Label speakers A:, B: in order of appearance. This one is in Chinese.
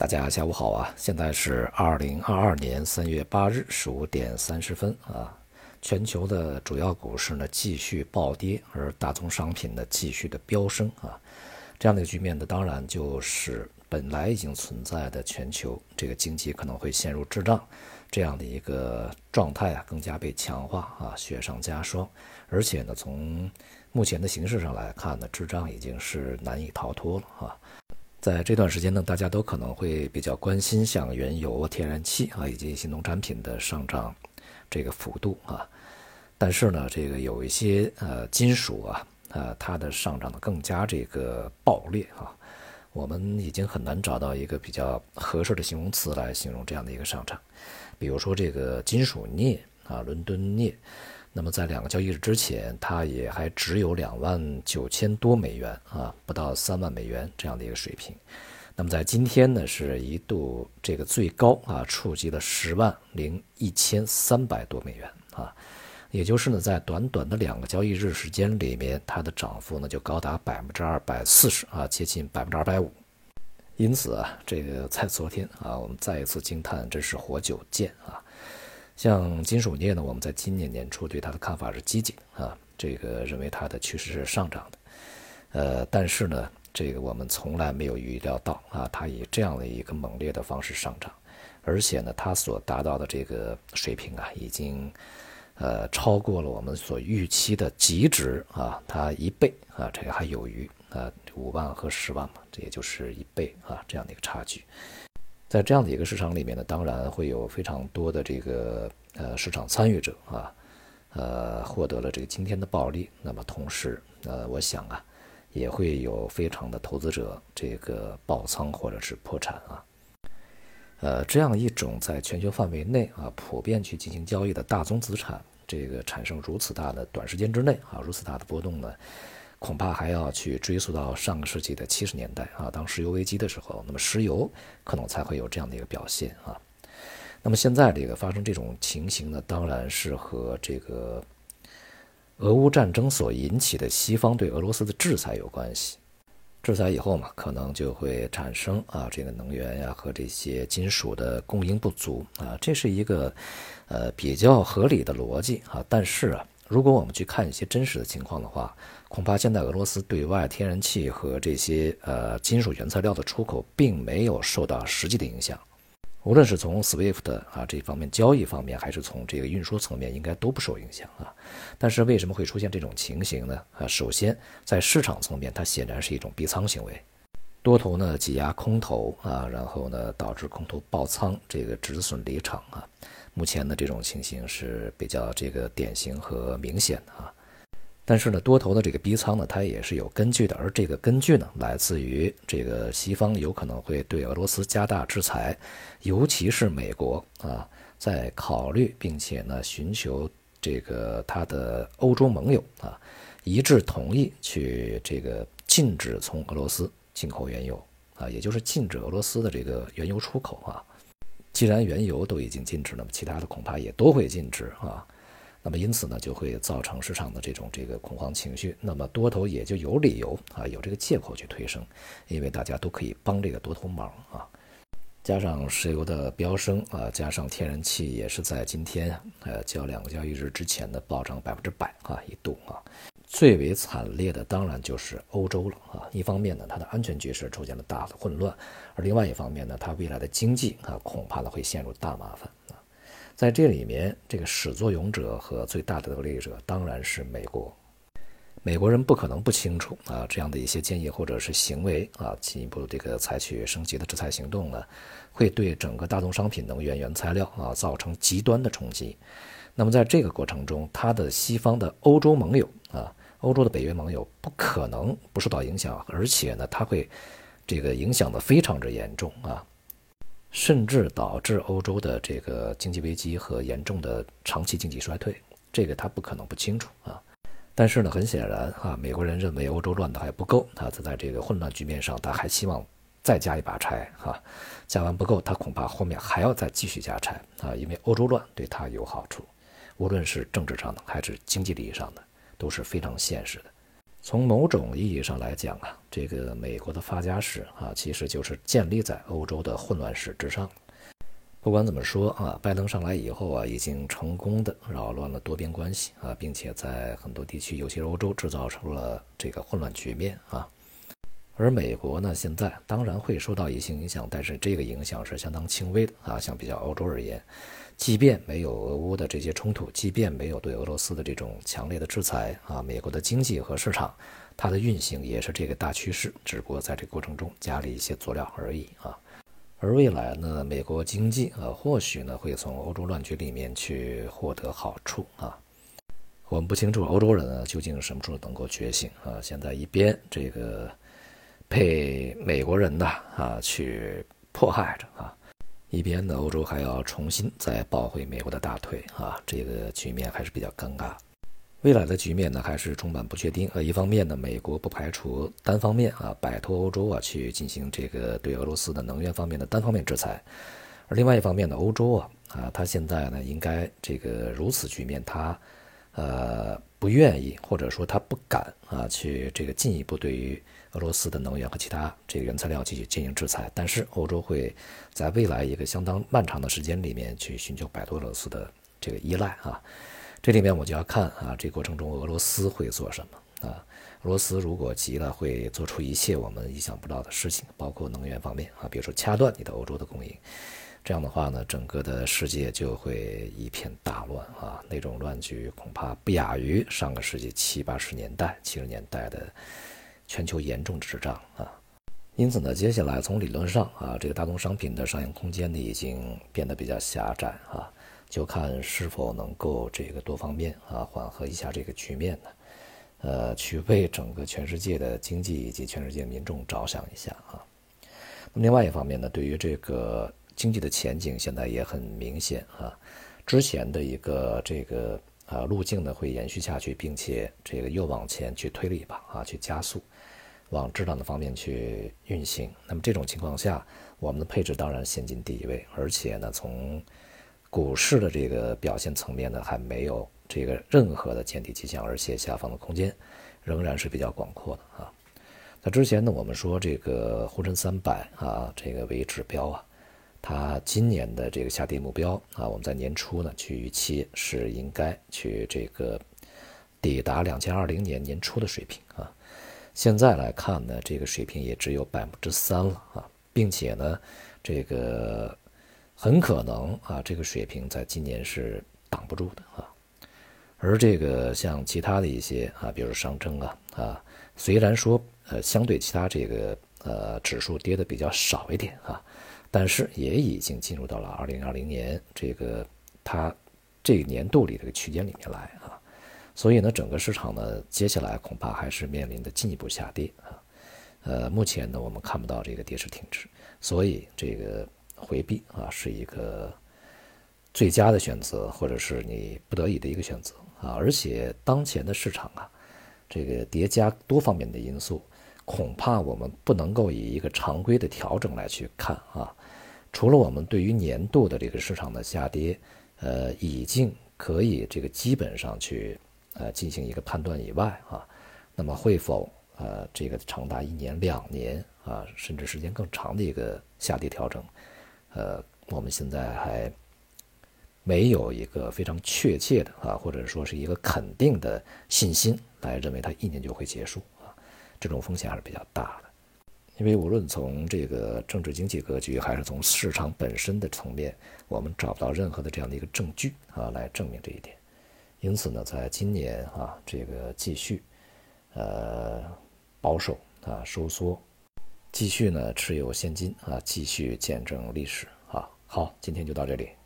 A: 大家下午好啊！现在是二零二二年三月八日十五点三十分啊。全球的主要股市呢继续暴跌，而大宗商品呢继续的飙升啊。这样的局面呢，当然就是本来已经存在的全球这个经济可能会陷入滞胀这样的一个状态啊，更加被强化啊，雪上加霜。而且呢，从目前的形势上来看呢，滞胀已经是难以逃脱了啊。在这段时间呢，大家都可能会比较关心像原油、天然气啊以及一些农产品的上涨这个幅度啊。但是呢，这个有一些呃金属啊，呃它的上涨的更加这个暴烈啊。我们已经很难找到一个比较合适的形容词来形容这样的一个上涨。比如说这个金属镍啊，伦敦镍。那么在两个交易日之前，它也还只有两万九千多美元啊，不到三万美元这样的一个水平。那么在今天呢，是一度这个最高啊，触及了十万零一千三百多美元啊，也就是呢，在短短的两个交易日时间里面，它的涨幅呢就高达百分之二百四十啊，接近百分之二百五。因此啊，这个在昨天啊，我们再一次惊叹，这是活久见啊。像金属镍呢，我们在今年年初对它的看法是积极啊，这个认为它的趋势是上涨的，呃，但是呢，这个我们从来没有预料到啊，它以这样的一个猛烈的方式上涨，而且呢，它所达到的这个水平啊，已经呃超过了我们所预期的极值啊，它一倍啊，这个还有余啊，五万和十万嘛，这也就是一倍啊，这样的一个差距。在这样的一个市场里面呢，当然会有非常多的这个呃市场参与者啊，呃获得了这个今天的暴利。那么同时，呃，我想啊，也会有非常的投资者这个爆仓或者是破产啊。呃，这样一种在全球范围内啊普遍去进行交易的大宗资产，这个产生如此大的短时间之内啊如此大的波动呢？恐怕还要去追溯到上个世纪的七十年代啊，当石油危机的时候，那么石油可能才会有这样的一个表现啊。那么现在这个发生这种情形呢，当然是和这个俄乌战争所引起的西方对俄罗斯的制裁有关系。制裁以后嘛，可能就会产生啊这个能源呀和这些金属的供应不足啊，这是一个呃比较合理的逻辑啊。但是啊。如果我们去看一些真实的情况的话，恐怕现在俄罗斯对外天然气和这些呃金属原材料的出口并没有受到实际的影响，无论是从 SWIFT 啊这方面交易方面，还是从这个运输层面，应该都不受影响啊。但是为什么会出现这种情形呢？啊，首先在市场层面，它显然是一种逼仓行为，多头呢挤压空头啊，然后呢导致空头爆仓，这个止损离场啊。目前的这种情形是比较这个典型和明显的啊，但是呢，多头的这个逼仓呢，它也是有根据的，而这个根据呢，来自于这个西方有可能会对俄罗斯加大制裁，尤其是美国啊，在考虑并且呢，寻求这个他的欧洲盟友啊，一致同意去这个禁止从俄罗斯进口原油啊，也就是禁止俄罗斯的这个原油出口啊。既然原油都已经禁止，那么其他的恐怕也都会禁止啊。那么因此呢，就会造成市场的这种这个恐慌情绪。那么多头也就有理由啊，有这个借口去推升，因为大家都可以帮这个多头忙啊。加上石油的飙升啊，加上天然气也是在今天呃较两个交易日之前的暴涨百分之百啊，一度啊。最为惨烈的当然就是欧洲了啊！一方面呢，它的安全局势出现了大的混乱，而另外一方面呢，它未来的经济啊，恐怕呢会陷入大麻烦啊！在这里面，这个始作俑者和最大的得利者当然是美国。美国人不可能不清楚啊，这样的一些建议或者是行为啊，进一步这个采取升级的制裁行动呢，会对整个大宗商品、能源原材料啊造成极端的冲击。那么在这个过程中，它的西方的欧洲盟友。欧洲的北约盟友不可能不受到影响，而且呢，它会这个影响的非常之严重啊，甚至导致欧洲的这个经济危机和严重的长期经济衰退，这个他不可能不清楚啊。但是呢，很显然啊，美国人认为欧洲乱的还不够，他在这个混乱局面上，他还希望再加一把柴哈，加完不够，他恐怕后面还要再继续加柴啊，因为欧洲乱对他有好处，无论是政治上的还是经济利益上的。都是非常现实的。从某种意义上来讲啊，这个美国的发家史啊，其实就是建立在欧洲的混乱史之上。不管怎么说啊，拜登上来以后啊，已经成功的扰乱了多边关系啊，并且在很多地区，尤其是欧洲，制造出了这个混乱局面啊。而美国呢，现在当然会受到一些影响，但是这个影响是相当轻微的啊。相比较欧洲而言，即便没有俄乌的这些冲突，即便没有对俄罗斯的这种强烈的制裁啊，美国的经济和市场，它的运行也是这个大趋势，只不过在这个过程中加了一些佐料而已啊。而未来呢，美国经济啊，或许呢会从欧洲乱局里面去获得好处啊。我们不清楚欧洲人呢究竟什么时候能够觉醒啊。现在一边这个被美国人呢啊去迫害着啊，一边呢欧洲还要重新再抱回美国的大腿啊，这个局面还是比较尴尬。未来的局面呢，还是充满不确定。呃，一方面呢，美国不排除单方面啊摆脱欧洲啊，去进行这个对俄罗斯的能源方面的单方面制裁；而另外一方面呢，欧洲啊啊，他现在呢应该这个如此局面，他呃不愿意或者说他不敢啊去这个进一步对于俄罗斯的能源和其他这个原材料进行进行制裁。但是欧洲会在未来一个相当漫长的时间里面去寻求摆脱俄罗斯的这个依赖啊。这里面我就要看啊，这过程中俄罗斯会做什么啊？俄罗斯如果急了，会做出一切我们意想不到的事情，包括能源方面啊，比如说掐断你的欧洲的供应。这样的话呢，整个的世界就会一片大乱啊，那种乱局恐怕不亚于上个世纪七八十年代、七十年代的全球严重滞胀啊。因此呢，接下来从理论上啊，这个大宗商品的上行空间呢，已经变得比较狭窄啊。就看是否能够这个多方面啊缓和一下这个局面呢，呃，去为整个全世界的经济以及全世界民众着想一下啊。那么另外一方面呢，对于这个经济的前景现在也很明显啊，之前的一个这个啊路径呢会延续下去，并且这个又往前去推了一把啊，去加速往质量的方面去运行。那么这种情况下，我们的配置当然先进第一位，而且呢从股市的这个表现层面呢，还没有这个任何的见底迹象，而且下方的空间仍然是比较广阔的啊。那之前呢，我们说这个沪深三百啊，这个为指标啊，它今年的这个下跌目标啊，我们在年初呢去预期是应该去这个抵达两千二零年年初的水平啊。现在来看呢，这个水平也只有百分之三了啊，并且呢，这个。很可能啊，这个水平在今年是挡不住的啊。而这个像其他的一些啊，比如上证啊啊，虽然说呃相对其他这个呃指数跌的比较少一点啊，但是也已经进入到了二零二零年这个它这个年度里这个区间里面来啊。所以呢，整个市场呢，接下来恐怕还是面临的进一步下跌啊。呃，目前呢，我们看不到这个跌势停止，所以这个。回避啊，是一个最佳的选择，或者是你不得已的一个选择啊。而且当前的市场啊，这个叠加多方面的因素，恐怕我们不能够以一个常规的调整来去看啊。除了我们对于年度的这个市场的下跌，呃，已经可以这个基本上去呃进行一个判断以外啊，那么会否呃这个长达一年、两年啊，甚至时间更长的一个下跌调整？呃，我们现在还没有一个非常确切的啊，或者说是一个肯定的信心来认为它一年就会结束，这种风险还是比较大的。因为无论从这个政治经济格局，还是从市场本身的层面，我们找不到任何的这样的一个证据啊来证明这一点。因此呢，在今年啊，这个继续呃保守啊收缩。继续呢，持有现金啊，继续见证历史啊。好，今天就到这里。